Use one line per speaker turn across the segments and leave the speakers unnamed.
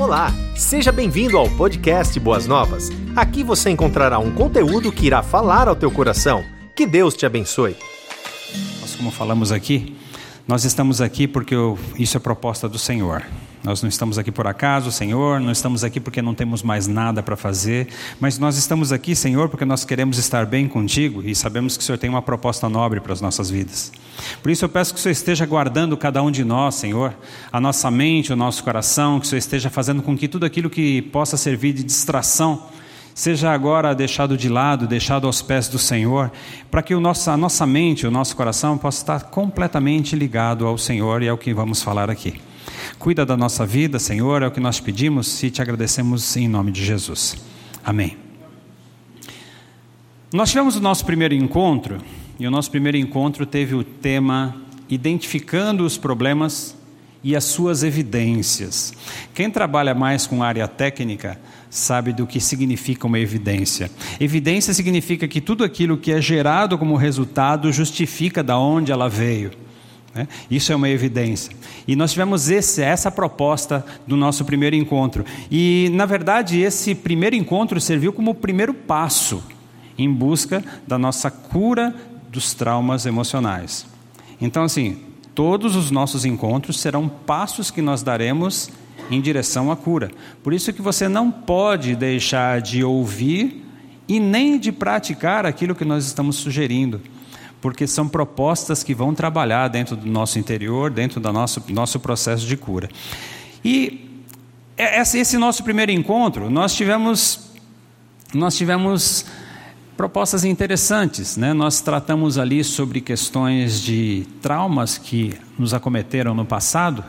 Olá, seja bem-vindo ao podcast Boas Novas. Aqui você encontrará um conteúdo que irá falar ao teu coração. Que Deus te abençoe.
Nós, como falamos aqui, nós estamos aqui porque isso é proposta do Senhor. Nós não estamos aqui por acaso, Senhor, não estamos aqui porque não temos mais nada para fazer, mas nós estamos aqui, Senhor, porque nós queremos estar bem contigo e sabemos que o Senhor tem uma proposta nobre para as nossas vidas. Por isso eu peço que o Senhor esteja guardando cada um de nós, Senhor, a nossa mente, o nosso coração, que o Senhor esteja fazendo com que tudo aquilo que possa servir de distração seja agora deixado de lado, deixado aos pés do Senhor, para que o nosso, a nossa mente, o nosso coração possa estar completamente ligado ao Senhor e ao que vamos falar aqui. Cuida da nossa vida, Senhor, é o que nós pedimos e te agradecemos em nome de Jesus. Amém. Nós tivemos o nosso primeiro encontro, e o nosso primeiro encontro teve o tema Identificando os problemas e as suas evidências. Quem trabalha mais com área técnica sabe do que significa uma evidência. Evidência significa que tudo aquilo que é gerado como resultado justifica da onde ela veio. Né? Isso é uma evidência. E nós tivemos esse, essa proposta do nosso primeiro encontro. E, na verdade, esse primeiro encontro serviu como o primeiro passo em busca da nossa cura dos traumas emocionais. Então, assim, todos os nossos encontros serão passos que nós daremos em direção à cura. Por isso que você não pode deixar de ouvir e nem de praticar aquilo que nós estamos sugerindo porque são propostas que vão trabalhar dentro do nosso interior, dentro do nosso, nosso processo de cura. E esse nosso primeiro encontro, nós tivemos, nós tivemos propostas interessantes. Né? Nós tratamos ali sobre questões de traumas que nos acometeram no passado,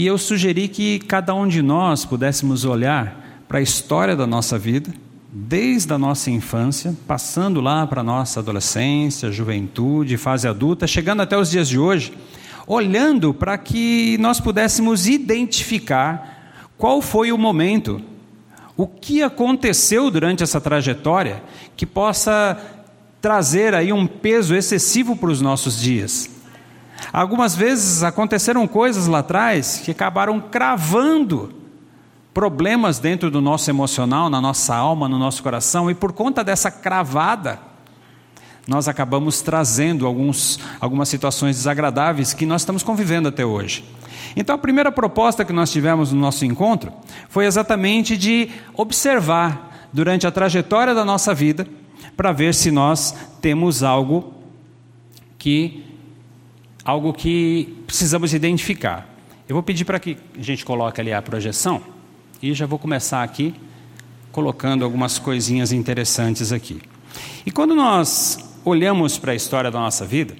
e eu sugeri que cada um de nós pudéssemos olhar para a história da nossa vida desde a nossa infância, passando lá para a nossa adolescência, juventude, fase adulta, chegando até os dias de hoje, olhando para que nós pudéssemos identificar qual foi o momento, o que aconteceu durante essa trajetória que possa trazer aí um peso excessivo para os nossos dias. Algumas vezes aconteceram coisas lá atrás que acabaram cravando problemas dentro do nosso emocional, na nossa alma, no nosso coração, e por conta dessa cravada, nós acabamos trazendo alguns, algumas situações desagradáveis que nós estamos convivendo até hoje. Então, a primeira proposta que nós tivemos no nosso encontro foi exatamente de observar durante a trajetória da nossa vida, para ver se nós temos algo que algo que precisamos identificar. Eu vou pedir para que a gente coloque ali a projeção. E já vou começar aqui colocando algumas coisinhas interessantes aqui. E quando nós olhamos para a história da nossa vida,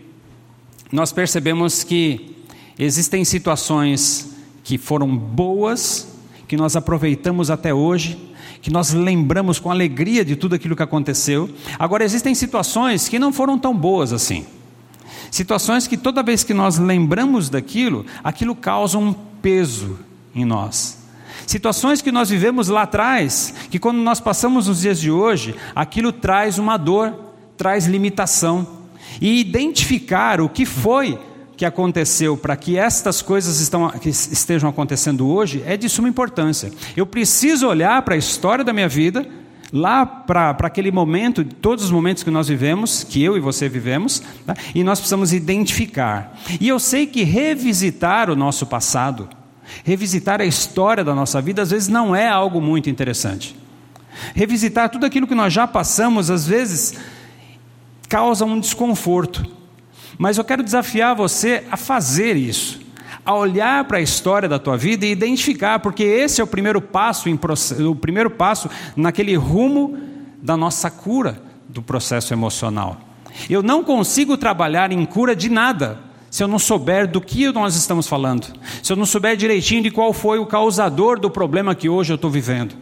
nós percebemos que existem situações que foram boas, que nós aproveitamos até hoje, que nós lembramos com alegria de tudo aquilo que aconteceu. Agora, existem situações que não foram tão boas assim. Situações que toda vez que nós lembramos daquilo, aquilo causa um peso em nós. Situações que nós vivemos lá atrás, que quando nós passamos nos dias de hoje, aquilo traz uma dor, traz limitação. E identificar o que foi que aconteceu para que estas coisas estão, que estejam acontecendo hoje é de suma importância. Eu preciso olhar para a história da minha vida, lá para aquele momento, todos os momentos que nós vivemos, que eu e você vivemos, tá? e nós precisamos identificar. E eu sei que revisitar o nosso passado, Revisitar a história da nossa vida às vezes não é algo muito interessante. Revisitar tudo aquilo que nós já passamos às vezes causa um desconforto. Mas eu quero desafiar você a fazer isso, a olhar para a história da tua vida e identificar, porque esse é o primeiro passo, em, o primeiro passo naquele rumo da nossa cura do processo emocional. Eu não consigo trabalhar em cura de nada se eu não souber do que nós estamos falando, se eu não souber direitinho de qual foi o causador do problema que hoje eu estou vivendo.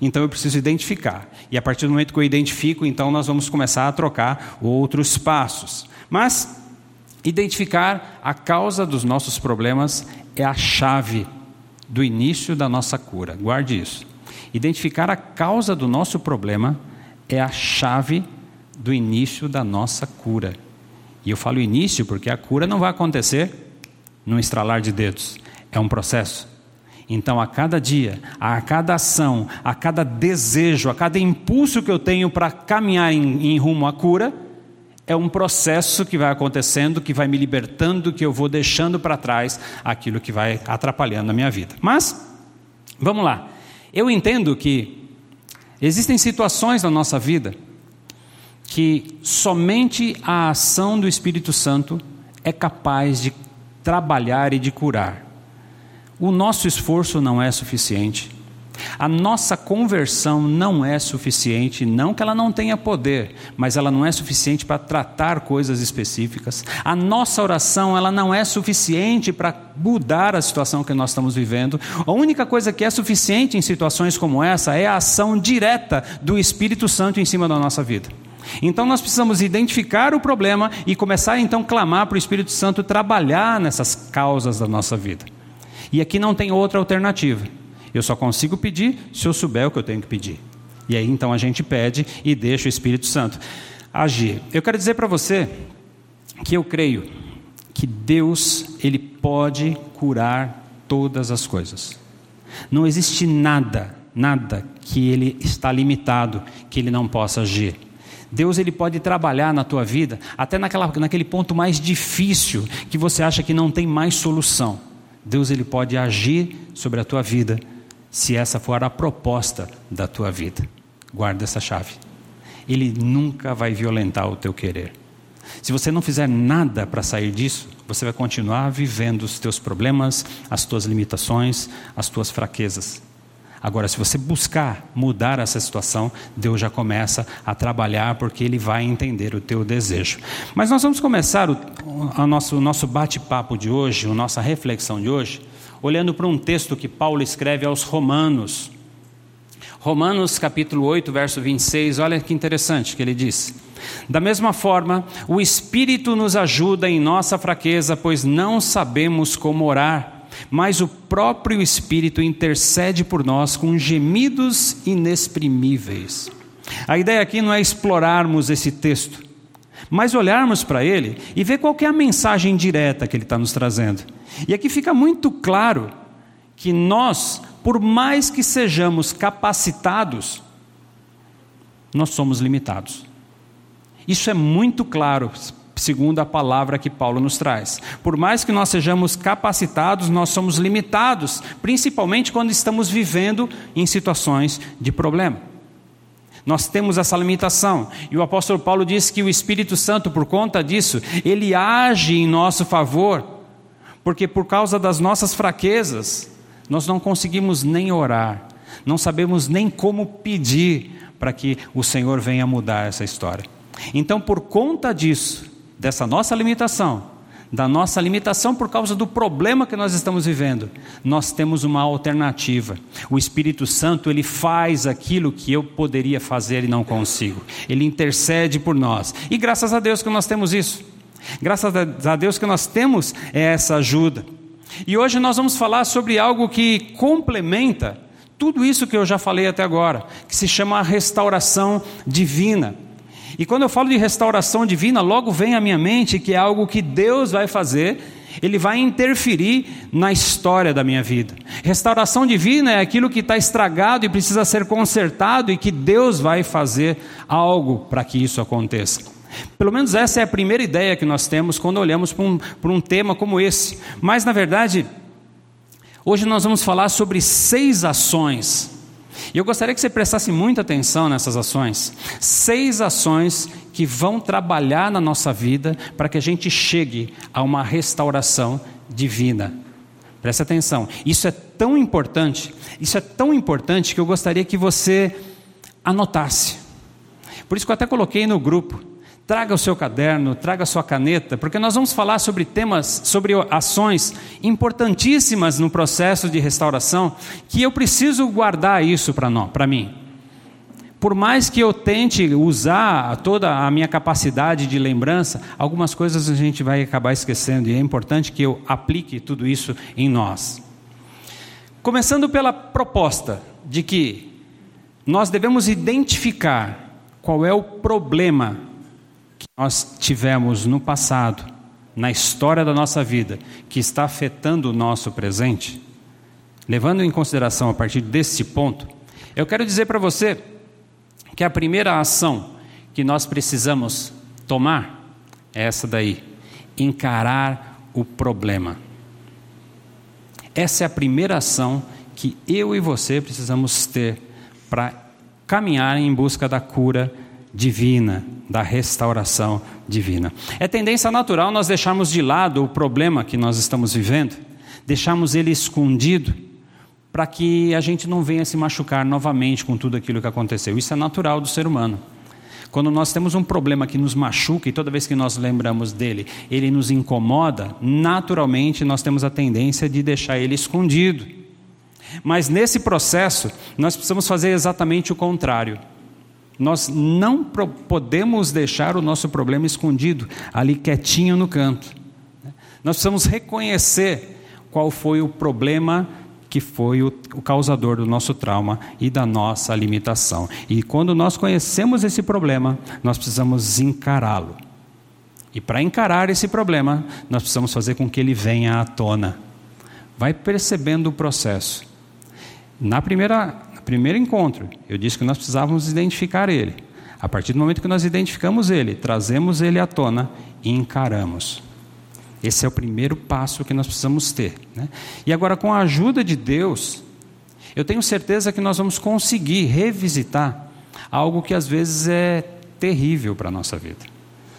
Então eu preciso identificar. E a partir do momento que eu identifico, então nós vamos começar a trocar outros passos. Mas identificar a causa dos nossos problemas é a chave do início da nossa cura. Guarde isso. Identificar a causa do nosso problema é a chave do início da nossa cura. E eu falo início porque a cura não vai acontecer num estralar de dedos, é um processo. Então, a cada dia, a cada ação, a cada desejo, a cada impulso que eu tenho para caminhar em, em rumo à cura, é um processo que vai acontecendo, que vai me libertando, que eu vou deixando para trás aquilo que vai atrapalhando a minha vida. Mas, vamos lá. Eu entendo que existem situações na nossa vida que somente a ação do Espírito Santo é capaz de trabalhar e de curar. O nosso esforço não é suficiente. A nossa conversão não é suficiente, não que ela não tenha poder, mas ela não é suficiente para tratar coisas específicas. A nossa oração, ela não é suficiente para mudar a situação que nós estamos vivendo. A única coisa que é suficiente em situações como essa é a ação direta do Espírito Santo em cima da nossa vida. Então nós precisamos identificar o problema e começar então a clamar para o Espírito Santo trabalhar nessas causas da nossa vida. E aqui não tem outra alternativa. Eu só consigo pedir se eu souber o que eu tenho que pedir. E aí então a gente pede e deixa o Espírito Santo agir. Eu quero dizer para você que eu creio que Deus, ele pode curar todas as coisas. Não existe nada, nada que ele está limitado, que ele não possa agir. Deus ele pode trabalhar na tua vida até naquela, naquele ponto mais difícil que você acha que não tem mais solução. Deus ele pode agir sobre a tua vida se essa for a proposta da tua vida. Guarda essa chave. Ele nunca vai violentar o teu querer. Se você não fizer nada para sair disso, você vai continuar vivendo os teus problemas, as tuas limitações, as tuas fraquezas. Agora, se você buscar mudar essa situação, Deus já começa a trabalhar porque Ele vai entender o teu desejo. Mas nós vamos começar o, o nosso, o nosso bate-papo de hoje, a nossa reflexão de hoje, olhando para um texto que Paulo escreve aos Romanos. Romanos capítulo 8, verso 26, olha que interessante que ele diz. Da mesma forma, o Espírito nos ajuda em nossa fraqueza, pois não sabemos como orar mas o próprio Espírito intercede por nós com gemidos inexprimíveis. A ideia aqui não é explorarmos esse texto, mas olharmos para ele e ver qual é a mensagem direta que ele está nos trazendo. E aqui fica muito claro que nós, por mais que sejamos capacitados, nós somos limitados. Isso é muito claro segundo a palavra que Paulo nos traz. Por mais que nós sejamos capacitados, nós somos limitados, principalmente quando estamos vivendo em situações de problema. Nós temos essa limitação. E o apóstolo Paulo diz que o Espírito Santo, por conta disso, ele age em nosso favor, porque por causa das nossas fraquezas, nós não conseguimos nem orar, não sabemos nem como pedir para que o Senhor venha mudar essa história. Então, por conta disso, dessa nossa limitação, da nossa limitação por causa do problema que nós estamos vivendo, nós temos uma alternativa. O Espírito Santo, ele faz aquilo que eu poderia fazer e não consigo. Ele intercede por nós. E graças a Deus que nós temos isso. Graças a Deus que nós temos essa ajuda. E hoje nós vamos falar sobre algo que complementa tudo isso que eu já falei até agora, que se chama a restauração divina. E quando eu falo de restauração divina, logo vem à minha mente que é algo que Deus vai fazer, Ele vai interferir na história da minha vida. Restauração divina é aquilo que está estragado e precisa ser consertado e que Deus vai fazer algo para que isso aconteça. Pelo menos essa é a primeira ideia que nós temos quando olhamos para um, um tema como esse. Mas, na verdade, hoje nós vamos falar sobre seis ações e eu gostaria que você prestasse muita atenção nessas ações. Seis ações que vão trabalhar na nossa vida para que a gente chegue a uma restauração divina. Preste atenção. Isso é tão importante, isso é tão importante que eu gostaria que você anotasse. Por isso que eu até coloquei no grupo. Traga o seu caderno, traga a sua caneta, porque nós vamos falar sobre temas, sobre ações importantíssimas no processo de restauração, que eu preciso guardar isso para mim. Por mais que eu tente usar toda a minha capacidade de lembrança, algumas coisas a gente vai acabar esquecendo, e é importante que eu aplique tudo isso em nós. Começando pela proposta de que nós devemos identificar qual é o problema nós tivemos no passado, na história da nossa vida, que está afetando o nosso presente, levando em consideração a partir desse ponto, eu quero dizer para você que a primeira ação que nós precisamos tomar é essa daí: encarar o problema. Essa é a primeira ação que eu e você precisamos ter para caminhar em busca da cura divina, da restauração divina. É tendência natural nós deixarmos de lado o problema que nós estamos vivendo, deixarmos ele escondido, para que a gente não venha se machucar novamente com tudo aquilo que aconteceu. Isso é natural do ser humano. Quando nós temos um problema que nos machuca e toda vez que nós lembramos dele, ele nos incomoda, naturalmente nós temos a tendência de deixar ele escondido. Mas nesse processo, nós precisamos fazer exatamente o contrário. Nós não podemos deixar o nosso problema escondido, ali quietinho no canto. Nós precisamos reconhecer qual foi o problema que foi o, causador do nosso trauma e da nossa limitação. E quando nós conhecemos esse problema, nós precisamos encará-lo. E para encarar esse problema, nós precisamos fazer com que ele venha à tona. Vai percebendo o processo. Na primeira, primeiro encontro, eu disse que nós precisávamos identificar ele. A partir do momento que nós identificamos ele, trazemos ele à tona e encaramos. Esse é o primeiro passo que nós precisamos ter. Né? E agora, com a ajuda de Deus, eu tenho certeza que nós vamos conseguir revisitar algo que às vezes é terrível para a nossa vida.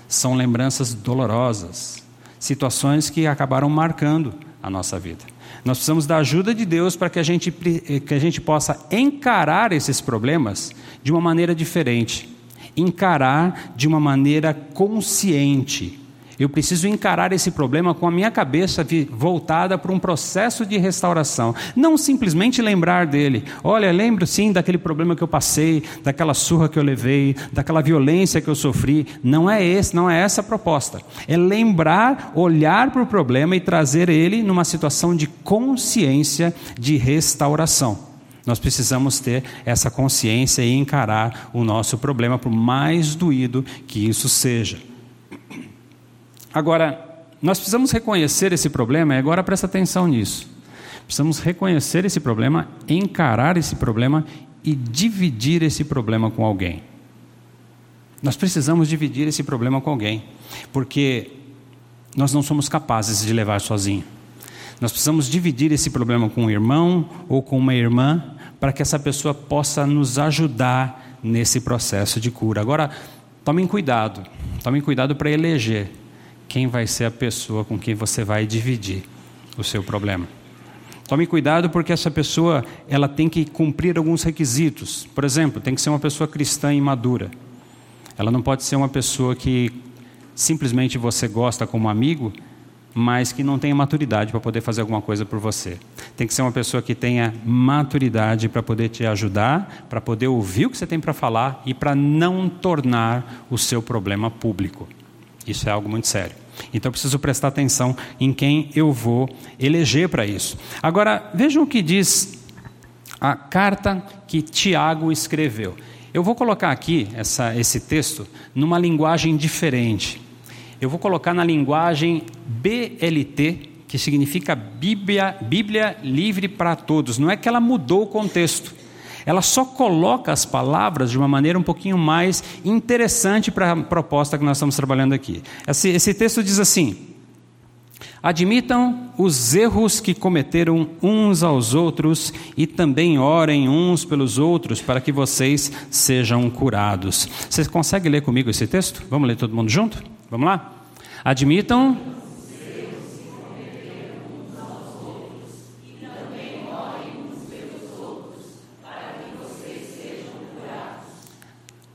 São lembranças dolorosas, situações que acabaram marcando a nossa vida. Nós precisamos da ajuda de Deus para que a gente, que a gente possa encarar esses problemas de uma maneira diferente, encarar de uma maneira consciente eu preciso encarar esse problema com a minha cabeça voltada para um processo de restauração. Não simplesmente lembrar dele. Olha, lembro sim daquele problema que eu passei, daquela surra que eu levei, daquela violência que eu sofri. Não é esse, não é essa a proposta. É lembrar, olhar para o problema e trazer ele numa situação de consciência de restauração. Nós precisamos ter essa consciência e encarar o nosso problema, por mais doído que isso seja. Agora, nós precisamos reconhecer esse problema e agora presta atenção nisso. Precisamos reconhecer esse problema, encarar esse problema e dividir esse problema com alguém. Nós precisamos dividir esse problema com alguém, porque nós não somos capazes de levar sozinho. Nós precisamos dividir esse problema com um irmão ou com uma irmã, para que essa pessoa possa nos ajudar nesse processo de cura. Agora, tomem cuidado, tomem cuidado para eleger quem vai ser a pessoa com quem você vai dividir o seu problema. Tome cuidado porque essa pessoa ela tem que cumprir alguns requisitos. Por exemplo, tem que ser uma pessoa cristã e madura. Ela não pode ser uma pessoa que simplesmente você gosta como amigo, mas que não tenha maturidade para poder fazer alguma coisa por você. Tem que ser uma pessoa que tenha maturidade para poder te ajudar, para poder ouvir o que você tem para falar e para não tornar o seu problema público. Isso é algo muito sério. Então eu preciso prestar atenção em quem eu vou eleger para isso. Agora, vejam o que diz a carta que Tiago escreveu. Eu vou colocar aqui essa, esse texto numa linguagem diferente. Eu vou colocar na linguagem BLT, que significa Bíblia, Bíblia livre para todos. Não é que ela mudou o contexto ela só coloca as palavras de uma maneira um pouquinho mais interessante para a proposta que nós estamos trabalhando aqui. Esse, esse texto diz assim: Admitam os erros que cometeram uns aos outros e também orem uns pelos outros para que vocês sejam curados. Vocês conseguem ler comigo esse texto? Vamos ler todo mundo junto? Vamos lá? Admitam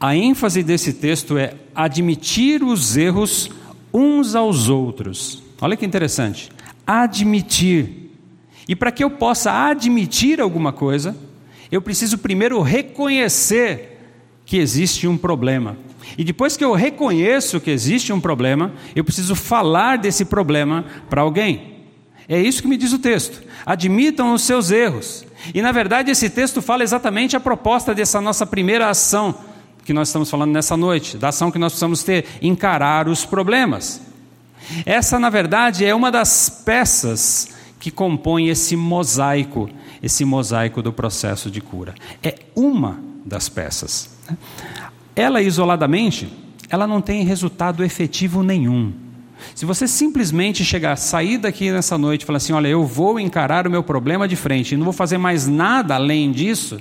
A ênfase desse texto é admitir os erros uns aos outros. Olha que interessante. Admitir. E para que eu possa admitir alguma coisa, eu preciso primeiro reconhecer que existe um problema. E depois que eu reconheço que existe um problema, eu preciso falar desse problema para alguém. É isso que me diz o texto. Admitam os seus erros. E na verdade esse texto fala exatamente a proposta dessa nossa primeira ação que nós estamos falando nessa noite, da ação que nós precisamos ter, encarar os problemas. Essa, na verdade, é uma das peças que compõem esse mosaico, esse mosaico do processo de cura. É uma das peças. Ela isoladamente, ela não tem resultado efetivo nenhum. Se você simplesmente chegar, sair daqui nessa noite e falar assim: olha, eu vou encarar o meu problema de frente e não vou fazer mais nada além disso,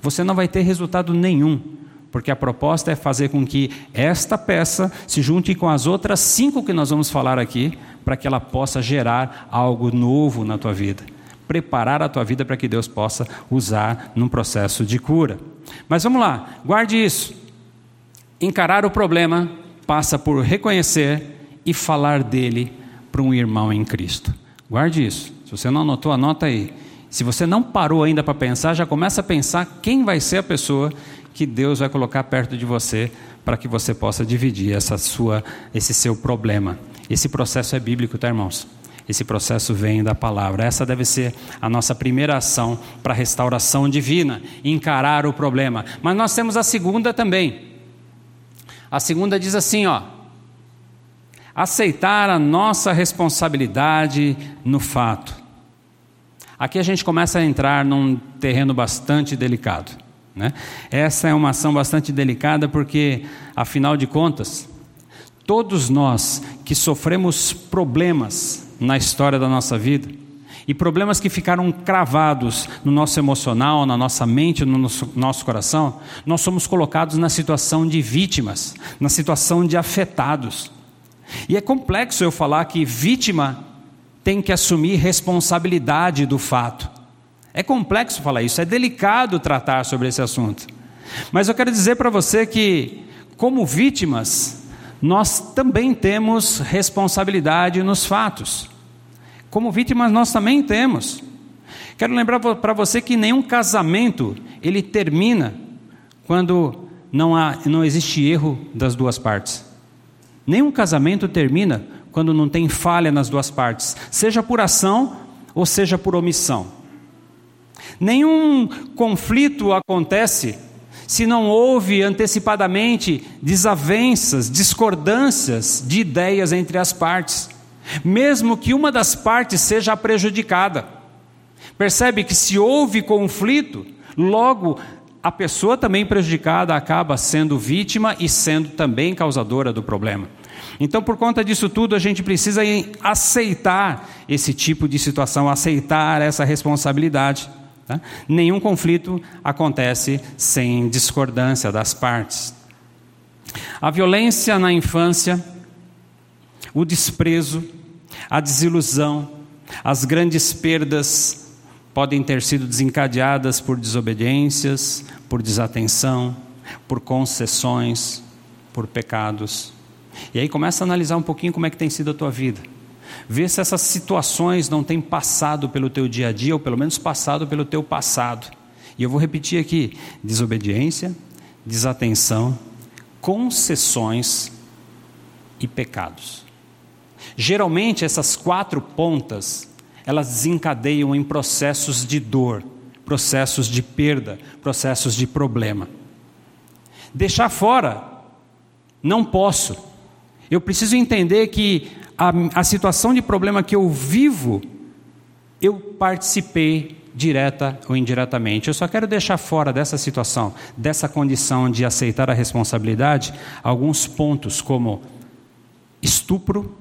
você não vai ter resultado nenhum. Porque a proposta é fazer com que esta peça se junte com as outras cinco que nós vamos falar aqui, para que ela possa gerar algo novo na tua vida. Preparar a tua vida para que Deus possa usar num processo de cura. Mas vamos lá, guarde isso. Encarar o problema passa por reconhecer e falar dele para um irmão em Cristo. Guarde isso. Se você não anotou, anota aí. Se você não parou ainda para pensar, já começa a pensar quem vai ser a pessoa que Deus vai colocar perto de você para que você possa dividir essa sua, esse seu problema. Esse processo é bíblico, tá, irmãos? Esse processo vem da palavra. Essa deve ser a nossa primeira ação para a restauração divina, encarar o problema. Mas nós temos a segunda também. A segunda diz assim, ó: aceitar a nossa responsabilidade no fato. Aqui a gente começa a entrar num terreno bastante delicado. Né? Essa é uma ação bastante delicada porque, afinal de contas, todos nós que sofremos problemas na história da nossa vida, e problemas que ficaram cravados no nosso emocional, na nossa mente, no nosso, nosso coração, nós somos colocados na situação de vítimas, na situação de afetados. E é complexo eu falar que vítima tem que assumir responsabilidade do fato. É complexo falar isso, é delicado tratar sobre esse assunto. Mas eu quero dizer para você que, como vítimas, nós também temos responsabilidade nos fatos. Como vítimas, nós também temos. Quero lembrar para você que nenhum casamento ele termina quando não, há, não existe erro das duas partes. Nenhum casamento termina quando não tem falha nas duas partes, seja por ação ou seja por omissão. Nenhum conflito acontece se não houve antecipadamente desavenças, discordâncias de ideias entre as partes, mesmo que uma das partes seja prejudicada. Percebe que se houve conflito, logo a pessoa também prejudicada acaba sendo vítima e sendo também causadora do problema. Então, por conta disso tudo, a gente precisa aceitar esse tipo de situação, aceitar essa responsabilidade. Tá? Nenhum conflito acontece sem discordância das partes. A violência na infância, o desprezo, a desilusão, as grandes perdas podem ter sido desencadeadas por desobediências, por desatenção, por concessões, por pecados. E aí começa a analisar um pouquinho como é que tem sido a tua vida. Vê se essas situações não têm passado pelo teu dia a dia, ou pelo menos passado pelo teu passado. E eu vou repetir aqui: desobediência, desatenção, concessões e pecados. Geralmente essas quatro pontas elas desencadeiam em processos de dor, processos de perda, processos de problema. Deixar fora, não posso. Eu preciso entender que a, a situação de problema que eu vivo, eu participei direta ou indiretamente. Eu só quero deixar fora dessa situação, dessa condição de aceitar a responsabilidade, alguns pontos como estupro,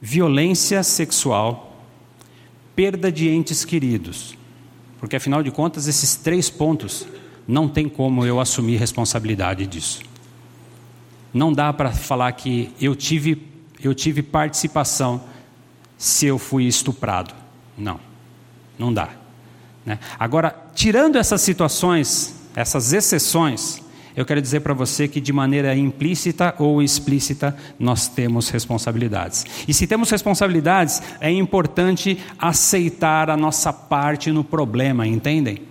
violência sexual, perda de entes queridos. Porque afinal de contas, esses três pontos não tem como eu assumir responsabilidade disso. Não dá para falar que eu tive, eu tive participação se eu fui estuprado. Não, não dá. Né? Agora, tirando essas situações, essas exceções, eu quero dizer para você que de maneira implícita ou explícita nós temos responsabilidades. E se temos responsabilidades, é importante aceitar a nossa parte no problema, entendem?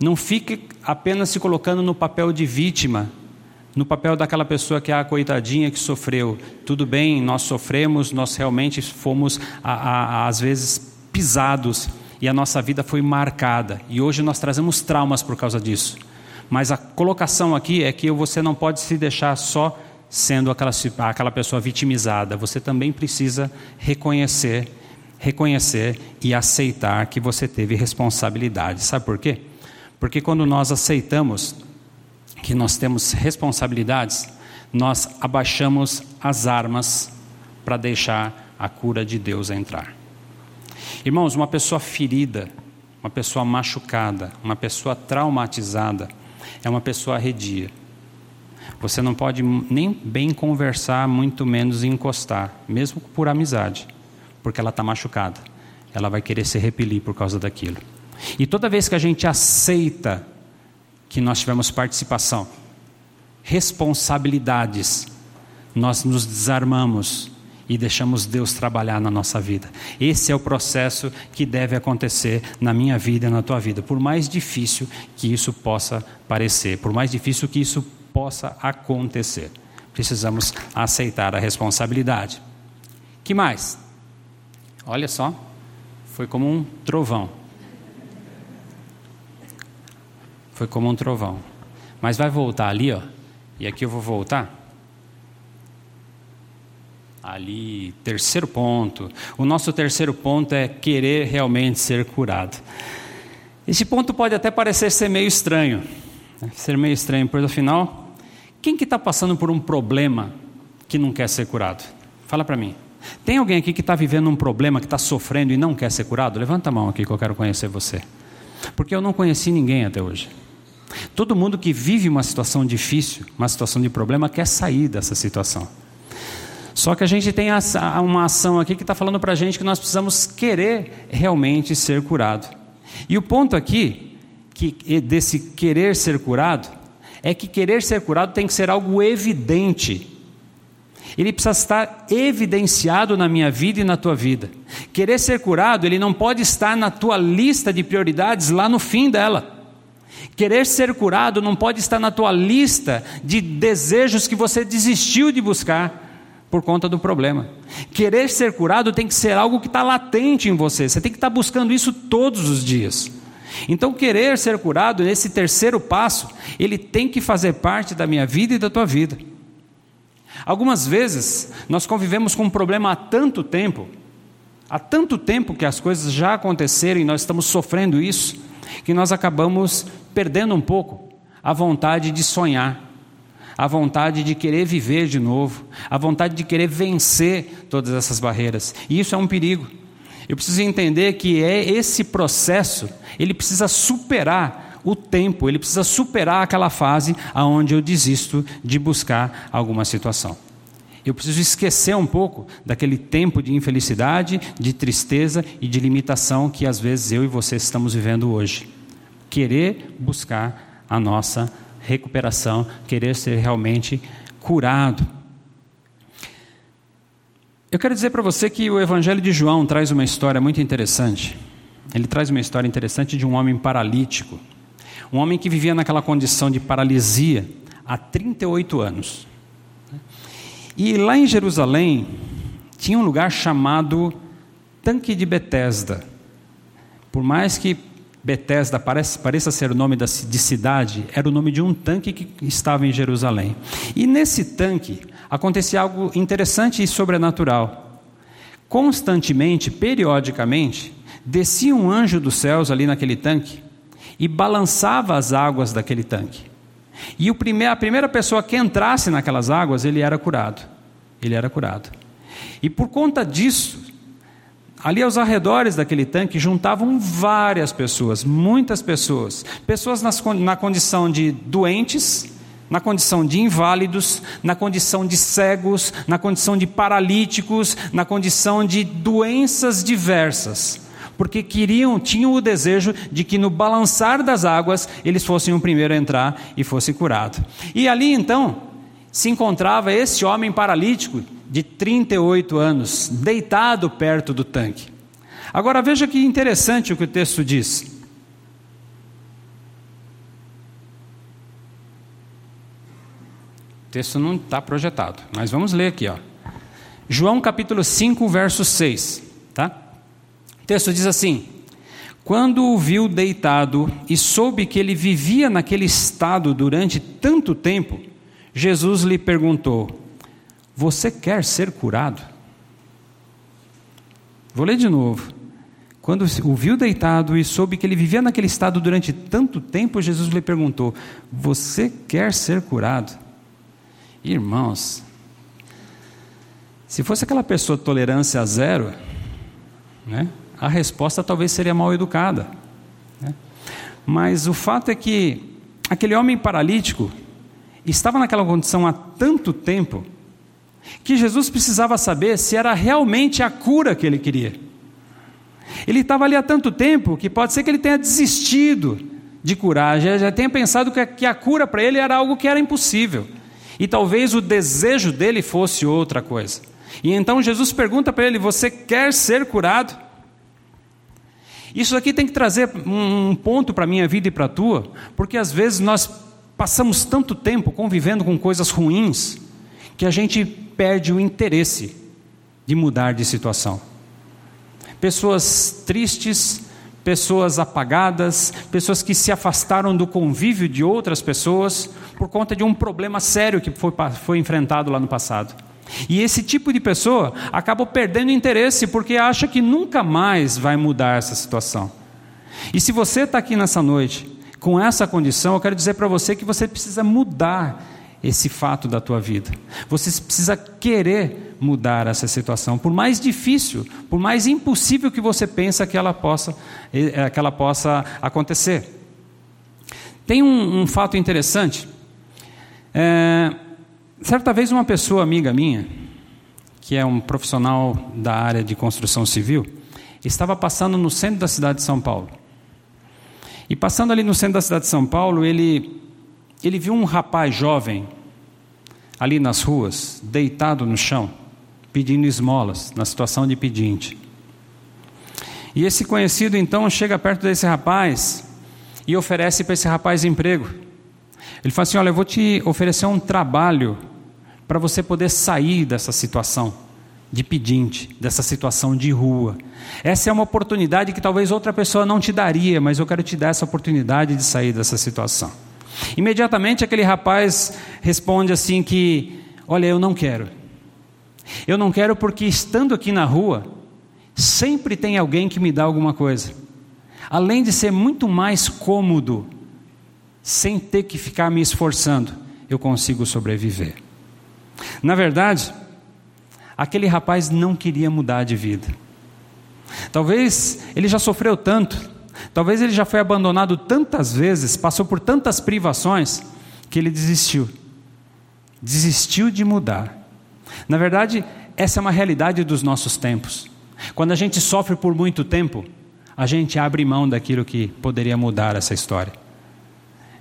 Não fique apenas se colocando no papel de vítima, no papel daquela pessoa que é a coitadinha que sofreu. Tudo bem, nós sofremos, nós realmente fomos, a, a, às vezes, pisados e a nossa vida foi marcada. E hoje nós trazemos traumas por causa disso. Mas a colocação aqui é que você não pode se deixar só sendo aquela, aquela pessoa vitimizada. Você também precisa reconhecer reconhecer e aceitar que você teve responsabilidade. Sabe por quê? Porque quando nós aceitamos que nós temos responsabilidades, nós abaixamos as armas para deixar a cura de Deus entrar. Irmãos, uma pessoa ferida, uma pessoa machucada, uma pessoa traumatizada, é uma pessoa arredia. Você não pode nem bem conversar, muito menos encostar, mesmo por amizade, porque ela está machucada. Ela vai querer se repelir por causa daquilo. E toda vez que a gente aceita que nós tivemos participação, responsabilidades, nós nos desarmamos e deixamos Deus trabalhar na nossa vida. Esse é o processo que deve acontecer na minha vida e na tua vida, por mais difícil que isso possa parecer, por mais difícil que isso possa acontecer. Precisamos aceitar a responsabilidade. Que mais? Olha só, foi como um trovão. Foi como um trovão. Mas vai voltar ali, ó. E aqui eu vou voltar. Ali, terceiro ponto. O nosso terceiro ponto é querer realmente ser curado. Esse ponto pode até parecer ser meio estranho, né? ser meio estranho, pois afinal, quem que está passando por um problema que não quer ser curado? Fala para mim. Tem alguém aqui que está vivendo um problema, que está sofrendo e não quer ser curado? Levanta a mão aqui que eu quero conhecer você. Porque eu não conheci ninguém até hoje. Todo mundo que vive uma situação difícil, uma situação de problema, quer sair dessa situação. Só que a gente tem uma ação aqui que está falando para a gente que nós precisamos querer realmente ser curado. E o ponto aqui, que, desse querer ser curado, é que querer ser curado tem que ser algo evidente. Ele precisa estar evidenciado na minha vida e na tua vida. Querer ser curado, ele não pode estar na tua lista de prioridades lá no fim dela. Querer ser curado não pode estar na tua lista de desejos que você desistiu de buscar por conta do problema. Querer ser curado tem que ser algo que está latente em você, você tem que estar tá buscando isso todos os dias. Então, querer ser curado, nesse terceiro passo, ele tem que fazer parte da minha vida e da tua vida. Algumas vezes, nós convivemos com um problema há tanto tempo, há tanto tempo que as coisas já aconteceram e nós estamos sofrendo isso, que nós acabamos perdendo um pouco a vontade de sonhar, a vontade de querer viver de novo, a vontade de querer vencer todas essas barreiras. E isso é um perigo. Eu preciso entender que é esse processo, ele precisa superar o tempo, ele precisa superar aquela fase aonde eu desisto de buscar alguma situação. Eu preciso esquecer um pouco daquele tempo de infelicidade, de tristeza e de limitação que às vezes eu e você estamos vivendo hoje. Querer buscar a nossa recuperação, querer ser realmente curado. Eu quero dizer para você que o Evangelho de João traz uma história muito interessante. Ele traz uma história interessante de um homem paralítico. Um homem que vivia naquela condição de paralisia há 38 anos. E lá em Jerusalém tinha um lugar chamado Tanque de Betesda. Por mais que Betesda pareça, pareça ser o nome de cidade, era o nome de um tanque que estava em Jerusalém. E nesse tanque acontecia algo interessante e sobrenatural. Constantemente, periodicamente, descia um anjo dos céus ali naquele tanque e balançava as águas daquele tanque. E a primeira pessoa que entrasse naquelas águas, ele era curado. Ele era curado. E por conta disso, ali aos arredores daquele tanque juntavam várias pessoas, muitas pessoas. Pessoas nas, na condição de doentes, na condição de inválidos, na condição de cegos, na condição de paralíticos, na condição de doenças diversas porque queriam, tinham o desejo de que no balançar das águas eles fossem o primeiro a entrar e fosse curado. E ali então se encontrava esse homem paralítico de 38 anos, deitado perto do tanque. Agora veja que interessante o que o texto diz. O texto não está projetado, mas vamos ler aqui. Ó. João capítulo 5, verso 6. Tá? texto diz assim: Quando o viu deitado e soube que ele vivia naquele estado durante tanto tempo, Jesus lhe perguntou: Você quer ser curado? Vou ler de novo. Quando o viu deitado e soube que ele vivia naquele estado durante tanto tempo, Jesus lhe perguntou: Você quer ser curado? Irmãos, se fosse aquela pessoa de tolerância zero, né, a resposta talvez seria mal educada. Né? Mas o fato é que aquele homem paralítico estava naquela condição há tanto tempo que Jesus precisava saber se era realmente a cura que ele queria. Ele estava ali há tanto tempo que pode ser que ele tenha desistido de curar, já, já tenha pensado que a, que a cura para ele era algo que era impossível. E talvez o desejo dele fosse outra coisa. E então Jesus pergunta para ele: Você quer ser curado? Isso aqui tem que trazer um ponto para a minha vida e para a tua, porque às vezes nós passamos tanto tempo convivendo com coisas ruins que a gente perde o interesse de mudar de situação pessoas tristes, pessoas apagadas, pessoas que se afastaram do convívio de outras pessoas por conta de um problema sério que foi, foi enfrentado lá no passado. E esse tipo de pessoa acaba perdendo interesse porque acha que nunca mais vai mudar essa situação. E se você está aqui nessa noite com essa condição, eu quero dizer para você que você precisa mudar esse fato da tua vida. Você precisa querer mudar essa situação, por mais difícil, por mais impossível que você pensa que ela possa, eh, que ela possa acontecer. Tem um, um fato interessante. É, certa vez uma pessoa amiga minha, que é um profissional da área de construção civil, estava passando no centro da cidade de São Paulo. E passando ali no centro da cidade de São Paulo, ele ele viu um rapaz jovem ali nas ruas, deitado no chão, pedindo esmolas, na situação de pedinte. E esse conhecido então chega perto desse rapaz e oferece para esse rapaz emprego. Ele fala assim: Olha, eu vou te oferecer um trabalho para você poder sair dessa situação de pedinte, dessa situação de rua. Essa é uma oportunidade que talvez outra pessoa não te daria, mas eu quero te dar essa oportunidade de sair dessa situação. Imediatamente aquele rapaz responde assim que, olha, eu não quero. Eu não quero porque estando aqui na rua, sempre tem alguém que me dá alguma coisa. Além de ser muito mais cômodo, sem ter que ficar me esforçando, eu consigo sobreviver. Na verdade, aquele rapaz não queria mudar de vida. Talvez ele já sofreu tanto, Talvez ele já foi abandonado tantas vezes, passou por tantas privações, que ele desistiu. Desistiu de mudar. Na verdade, essa é uma realidade dos nossos tempos. Quando a gente sofre por muito tempo, a gente abre mão daquilo que poderia mudar essa história.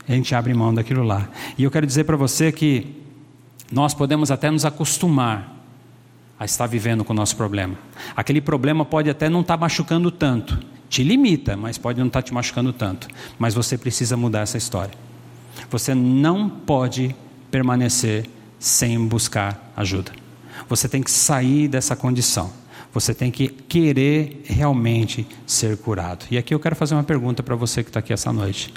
A gente abre mão daquilo lá. E eu quero dizer para você que nós podemos até nos acostumar a estar vivendo com o nosso problema. Aquele problema pode até não estar machucando tanto, te limita, mas pode não estar te machucando tanto. Mas você precisa mudar essa história. Você não pode permanecer sem buscar ajuda. Você tem que sair dessa condição. Você tem que querer realmente ser curado. E aqui eu quero fazer uma pergunta para você que está aqui essa noite.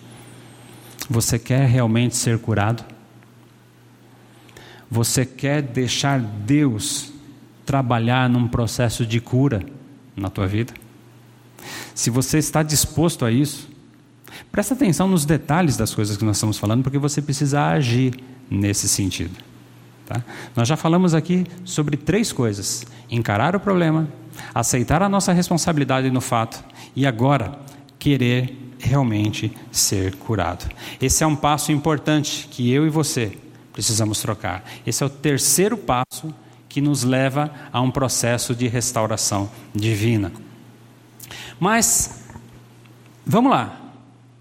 Você quer realmente ser curado? Você quer deixar Deus trabalhar num processo de cura na tua vida? Se você está disposto a isso, presta atenção nos detalhes das coisas que nós estamos falando, porque você precisa agir nesse sentido. Tá? Nós já falamos aqui sobre três coisas: encarar o problema, aceitar a nossa responsabilidade no fato e agora querer realmente ser curado. Esse é um passo importante que eu e você precisamos trocar. Esse é o terceiro passo que nos leva a um processo de restauração divina. Mas, vamos lá,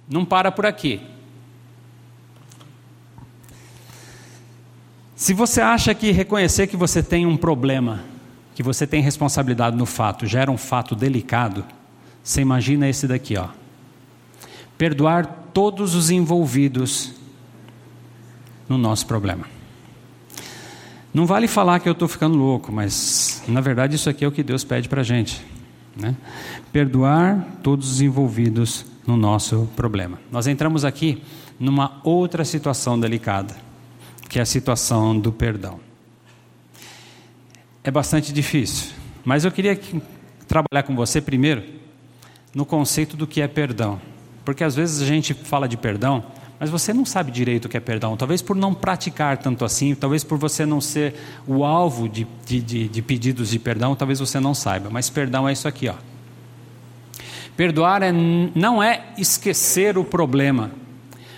não para por aqui. Se você acha que reconhecer que você tem um problema, que você tem responsabilidade no fato, gera um fato delicado, você imagina esse daqui, ó. Perdoar todos os envolvidos no nosso problema. Não vale falar que eu estou ficando louco, mas na verdade isso aqui é o que Deus pede para a gente. Né? Perdoar todos os envolvidos no nosso problema. Nós entramos aqui numa outra situação delicada, que é a situação do perdão. É bastante difícil, mas eu queria trabalhar com você primeiro no conceito do que é perdão. Porque às vezes a gente fala de perdão, mas você não sabe direito o que é perdão. Talvez por não praticar tanto assim, talvez por você não ser o alvo de, de, de, de pedidos de perdão, talvez você não saiba. Mas perdão é isso aqui, ó. Perdoar é, não é esquecer o problema,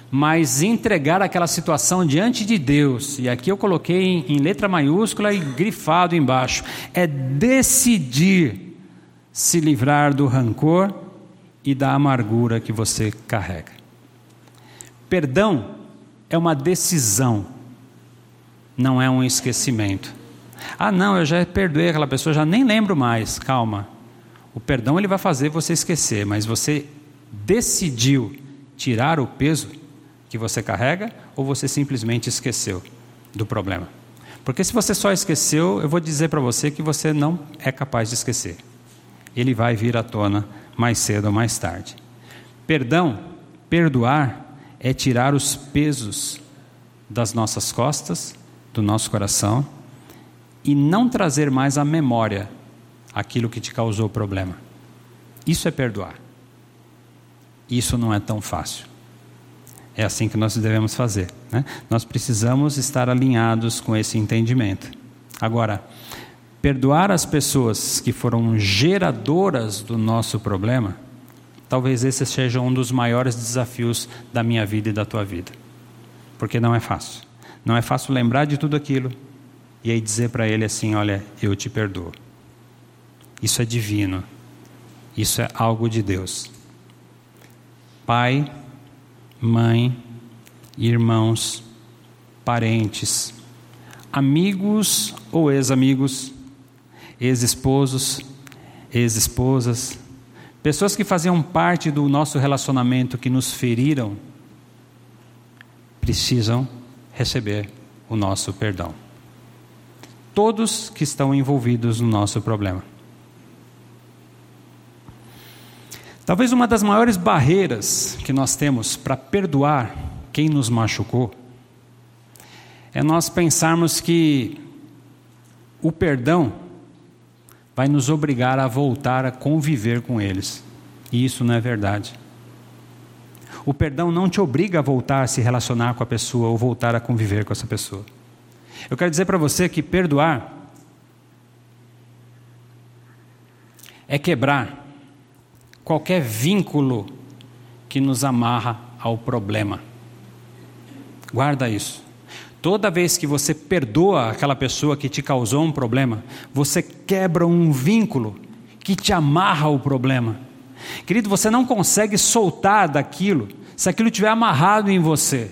mas entregar aquela situação diante de Deus. E aqui eu coloquei em, em letra maiúscula e grifado embaixo. É decidir se livrar do rancor e da amargura que você carrega. Perdão é uma decisão, não é um esquecimento. Ah, não, eu já perdoei aquela pessoa, já nem lembro mais. Calma. O perdão ele vai fazer você esquecer, mas você decidiu tirar o peso que você carrega ou você simplesmente esqueceu do problema? Porque se você só esqueceu, eu vou dizer para você que você não é capaz de esquecer. Ele vai vir à tona mais cedo ou mais tarde. Perdão, perdoar, é tirar os pesos das nossas costas, do nosso coração, e não trazer mais à memória aquilo que te causou o problema. Isso é perdoar. Isso não é tão fácil. É assim que nós devemos fazer. Né? Nós precisamos estar alinhados com esse entendimento. Agora, perdoar as pessoas que foram geradoras do nosso problema, talvez esse seja um dos maiores desafios da minha vida e da tua vida. Porque não é fácil. Não é fácil lembrar de tudo aquilo e aí dizer para ele assim: Olha, eu te perdoo. Isso é divino. Isso é algo de Deus. Pai, mãe, irmãos, parentes, amigos ou ex-amigos, ex-esposos, ex-esposas, pessoas que faziam parte do nosso relacionamento que nos feriram, precisam receber o nosso perdão. Todos que estão envolvidos no nosso problema. Talvez uma das maiores barreiras que nós temos para perdoar quem nos machucou é nós pensarmos que o perdão vai nos obrigar a voltar a conviver com eles. E isso não é verdade. O perdão não te obriga a voltar a se relacionar com a pessoa ou voltar a conviver com essa pessoa. Eu quero dizer para você que perdoar é quebrar qualquer vínculo que nos amarra ao problema. Guarda isso. Toda vez que você perdoa aquela pessoa que te causou um problema, você quebra um vínculo que te amarra ao problema. Querido, você não consegue soltar daquilo se aquilo estiver amarrado em você.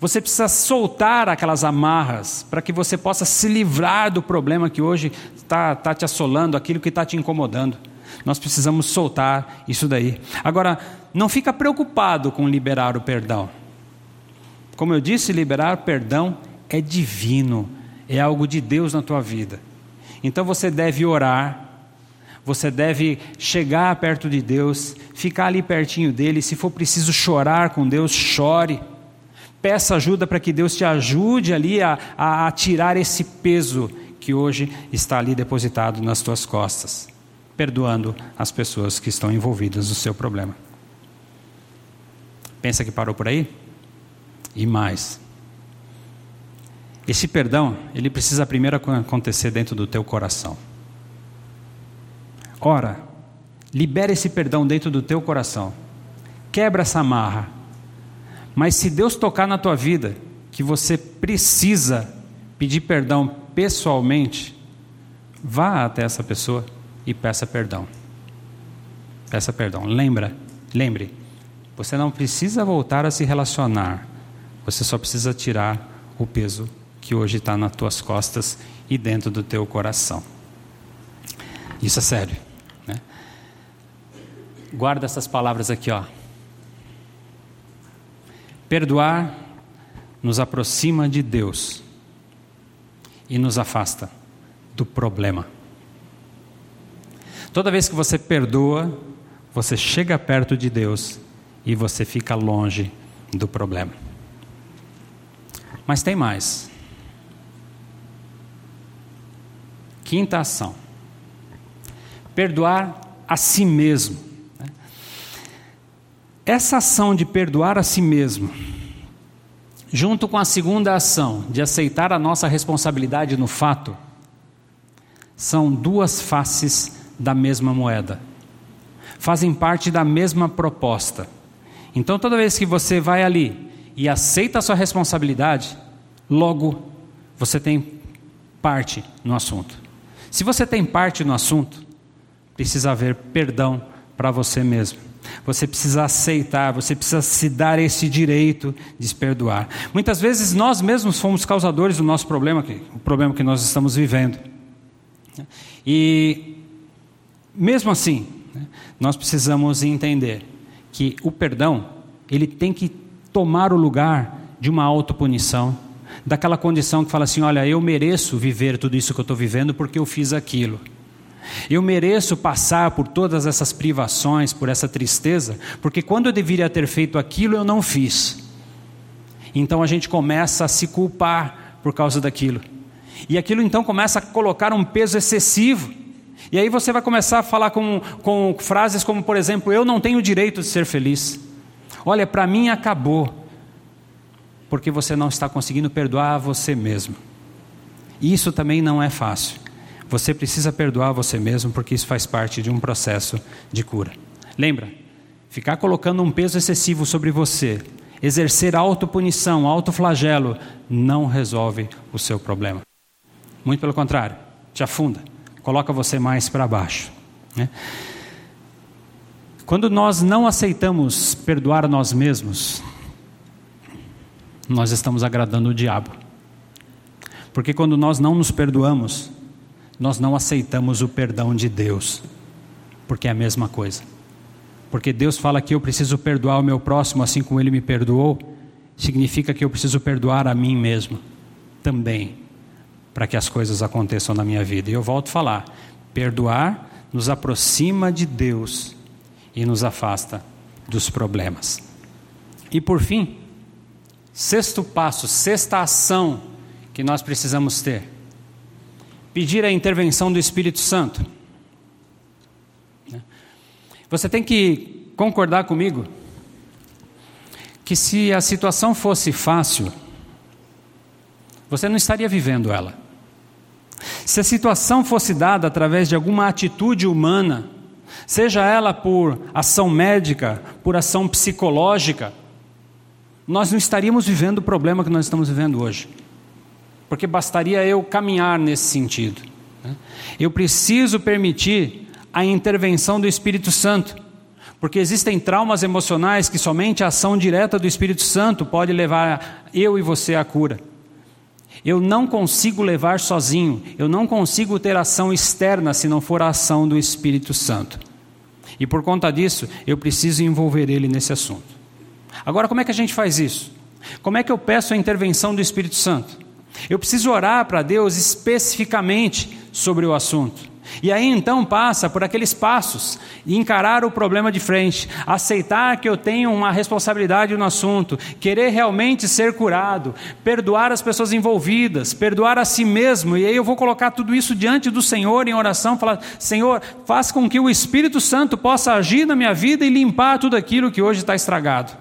Você precisa soltar aquelas amarras para que você possa se livrar do problema que hoje está tá te assolando, aquilo que está te incomodando. Nós precisamos soltar isso daí. Agora, não fica preocupado com liberar o perdão. Como eu disse, liberar perdão é divino, é algo de Deus na tua vida. Então você deve orar, você deve chegar perto de Deus, ficar ali pertinho dele, se for preciso chorar com Deus, chore. Peça ajuda para que Deus te ajude ali a, a, a tirar esse peso que hoje está ali depositado nas tuas costas perdoando as pessoas que estão envolvidas no seu problema. Pensa que parou por aí? E mais. Esse perdão, ele precisa primeiro acontecer dentro do teu coração. Ora, libera esse perdão dentro do teu coração. Quebra essa amarra. Mas se Deus tocar na tua vida que você precisa pedir perdão pessoalmente, vá até essa pessoa e peça perdão. Peça perdão. Lembra, lembre, você não precisa voltar a se relacionar. Você só precisa tirar o peso que hoje está nas tuas costas e dentro do teu coração. Isso é sério. Né? Guarda essas palavras aqui, ó. Perdoar nos aproxima de Deus e nos afasta do problema. Toda vez que você perdoa, você chega perto de Deus e você fica longe do problema. Mas tem mais. Quinta ação. perdoar a si mesmo. Essa ação de perdoar a si mesmo, junto com a segunda ação de aceitar a nossa responsabilidade no fato, são duas faces da mesma moeda. Fazem parte da mesma proposta. Então, toda vez que você vai ali e aceita a sua responsabilidade, logo você tem parte no assunto. Se você tem parte no assunto, precisa haver perdão para você mesmo. Você precisa aceitar, você precisa se dar esse direito de se perdoar. Muitas vezes nós mesmos fomos causadores do nosso problema, o problema que nós estamos vivendo. E mesmo assim, né, nós precisamos entender que o perdão, ele tem que tomar o lugar de uma autopunição, daquela condição que fala assim: olha, eu mereço viver tudo isso que eu estou vivendo porque eu fiz aquilo. Eu mereço passar por todas essas privações, por essa tristeza, porque quando eu deveria ter feito aquilo, eu não fiz. Então a gente começa a se culpar por causa daquilo. E aquilo então começa a colocar um peso excessivo. E aí você vai começar a falar com, com frases como, por exemplo, eu não tenho direito de ser feliz. Olha, para mim acabou. Porque você não está conseguindo perdoar a você mesmo. Isso também não é fácil. Você precisa perdoar você mesmo, porque isso faz parte de um processo de cura. Lembra? Ficar colocando um peso excessivo sobre você, exercer autopunição, autoflagelo, não resolve o seu problema. Muito pelo contrário, te afunda, coloca você mais para baixo. Né? Quando nós não aceitamos perdoar nós mesmos, nós estamos agradando o diabo. Porque quando nós não nos perdoamos, nós não aceitamos o perdão de Deus, porque é a mesma coisa. Porque Deus fala que eu preciso perdoar o meu próximo assim como ele me perdoou, significa que eu preciso perdoar a mim mesmo também, para que as coisas aconteçam na minha vida. E eu volto a falar: perdoar nos aproxima de Deus e nos afasta dos problemas. E por fim, sexto passo, sexta ação que nós precisamos ter pedir a intervenção do Espírito Santo. Você tem que concordar comigo que se a situação fosse fácil, você não estaria vivendo ela. Se a situação fosse dada através de alguma atitude humana, seja ela por ação médica, por ação psicológica, nós não estaríamos vivendo o problema que nós estamos vivendo hoje porque bastaria eu caminhar nesse sentido. Né? Eu preciso permitir a intervenção do Espírito Santo, porque existem traumas emocionais que somente a ação direta do Espírito Santo pode levar eu e você à cura. Eu não consigo levar sozinho, eu não consigo ter ação externa se não for a ação do Espírito Santo. E por conta disso, eu preciso envolver ele nesse assunto. Agora, como é que a gente faz isso? Como é que eu peço a intervenção do Espírito Santo? Eu preciso orar para Deus especificamente sobre o assunto. E aí então passa por aqueles passos e encarar o problema de frente, aceitar que eu tenho uma responsabilidade no assunto, querer realmente ser curado, perdoar as pessoas envolvidas, perdoar a si mesmo. E aí eu vou colocar tudo isso diante do Senhor em oração, falar: Senhor, faz com que o Espírito Santo possa agir na minha vida e limpar tudo aquilo que hoje está estragado.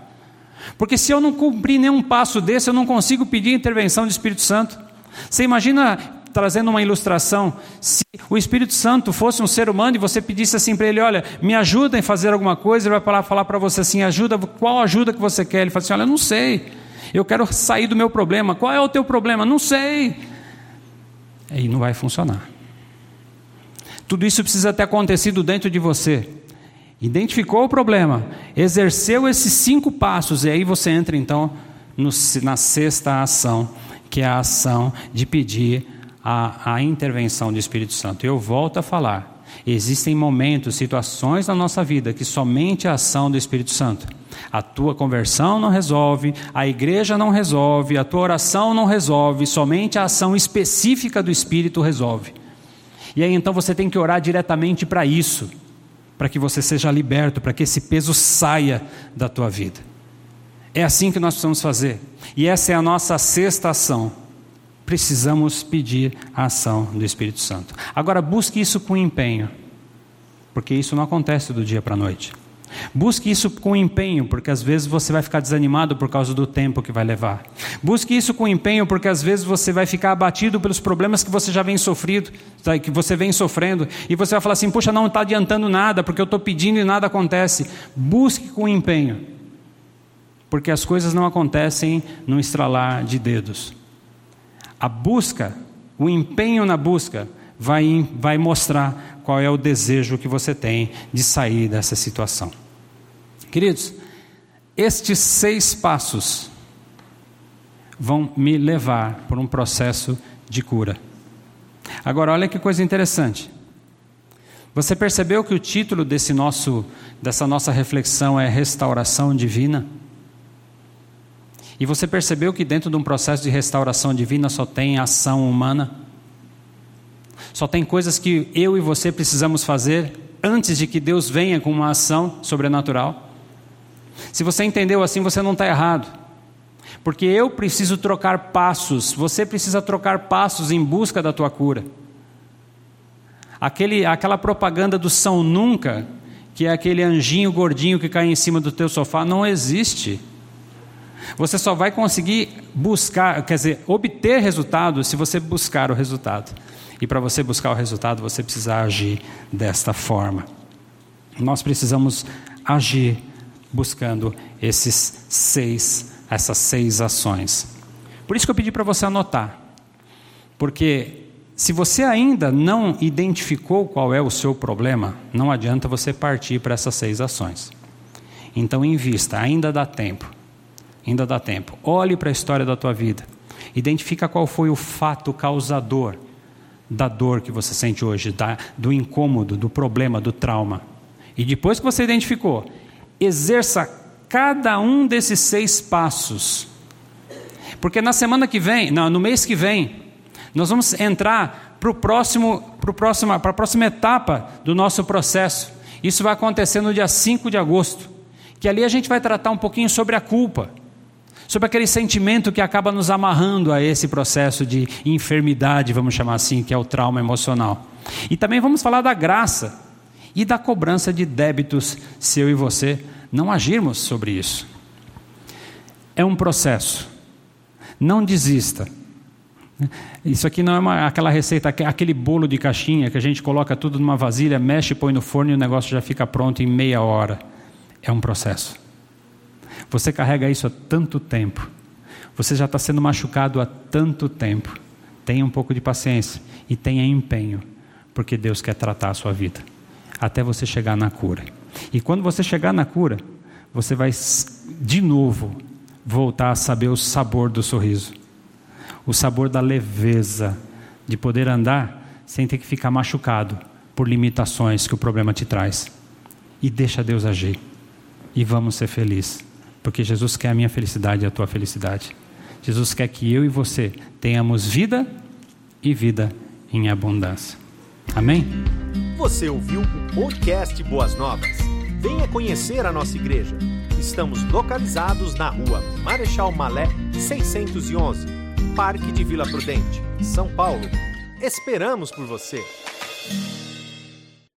Porque se eu não cumprir nenhum passo desse, eu não consigo pedir intervenção do Espírito Santo. Você imagina, trazendo uma ilustração, se o Espírito Santo fosse um ser humano e você pedisse assim para ele: Olha, me ajuda em fazer alguma coisa, ele vai falar para você assim: Ajuda, qual ajuda que você quer? Ele fala assim: Olha, não sei, eu quero sair do meu problema. Qual é o teu problema? Não sei. Aí não vai funcionar. Tudo isso precisa ter acontecido dentro de você identificou o problema, exerceu esses cinco passos, e aí você entra então no, na sexta ação, que é a ação de pedir a, a intervenção do Espírito Santo. Eu volto a falar. Existem momentos, situações na nossa vida que somente a ação do Espírito Santo. A tua conversão não resolve, a igreja não resolve, a tua oração não resolve, somente a ação específica do Espírito resolve. E aí então você tem que orar diretamente para isso para que você seja liberto, para que esse peso saia da tua vida. É assim que nós precisamos fazer. E essa é a nossa sexta ação. Precisamos pedir a ação do Espírito Santo. Agora, busque isso com empenho. porque isso não acontece do dia para a noite. Busque isso com empenho, porque às vezes você vai ficar desanimado por causa do tempo que vai levar. Busque isso com empenho, porque às vezes você vai ficar abatido pelos problemas que você já vem sofrido, que você vem sofrendo, e você vai falar assim: puxa, não está adiantando nada, porque eu estou pedindo e nada acontece. Busque com empenho, porque as coisas não acontecem no estralar de dedos. A busca, o empenho na busca, vai, vai mostrar qual é o desejo que você tem de sair dessa situação. Queridos, estes seis passos vão me levar por um processo de cura. Agora, olha que coisa interessante. Você percebeu que o título desse nosso, dessa nossa reflexão é Restauração Divina? E você percebeu que dentro de um processo de restauração divina só tem ação humana? Só tem coisas que eu e você precisamos fazer antes de que Deus venha com uma ação sobrenatural? Se você entendeu assim, você não está errado. Porque eu preciso trocar passos, você precisa trocar passos em busca da tua cura. Aquele, aquela propaganda do São Nunca, que é aquele anjinho gordinho que cai em cima do teu sofá, não existe. Você só vai conseguir buscar, quer dizer, obter resultado se você buscar o resultado. E para você buscar o resultado, você precisa agir desta forma. Nós precisamos agir buscando esses seis, essas seis ações. Por isso que eu pedi para você anotar, porque se você ainda não identificou qual é o seu problema, não adianta você partir para essas seis ações. Então invista, ainda dá tempo. Ainda dá tempo. Olhe para a história da tua vida. Identifica qual foi o fato causador da dor que você sente hoje, da, do incômodo, do problema, do trauma. E depois que você identificou, exerça cada um desses seis passos. Porque na semana que vem, não, no mês que vem, nós vamos entrar para próximo, pro próximo, a próxima etapa do nosso processo. Isso vai acontecer no dia 5 de agosto. Que ali a gente vai tratar um pouquinho sobre a culpa sobre aquele sentimento que acaba nos amarrando a esse processo de enfermidade, vamos chamar assim, que é o trauma emocional. E também vamos falar da graça e da cobrança de débitos se eu e você não agirmos sobre isso. É um processo. Não desista. Isso aqui não é uma, aquela receita, aquele bolo de caixinha que a gente coloca tudo numa vasilha, mexe, põe no forno e o negócio já fica pronto em meia hora. É um processo. Você carrega isso há tanto tempo. Você já está sendo machucado há tanto tempo. Tenha um pouco de paciência e tenha empenho, porque Deus quer tratar a sua vida até você chegar na cura. E quando você chegar na cura, você vai de novo voltar a saber o sabor do sorriso, o sabor da leveza, de poder andar sem ter que ficar machucado por limitações que o problema te traz. E deixa Deus agir. E vamos ser felizes porque Jesus quer a minha felicidade e a tua felicidade. Jesus quer que eu e você tenhamos vida e vida em abundância. Amém?
Você ouviu o podcast Boas Novas? Venha conhecer a nossa igreja. Estamos localizados na rua Marechal Malé 611, Parque de Vila Prudente, São Paulo. Esperamos por você!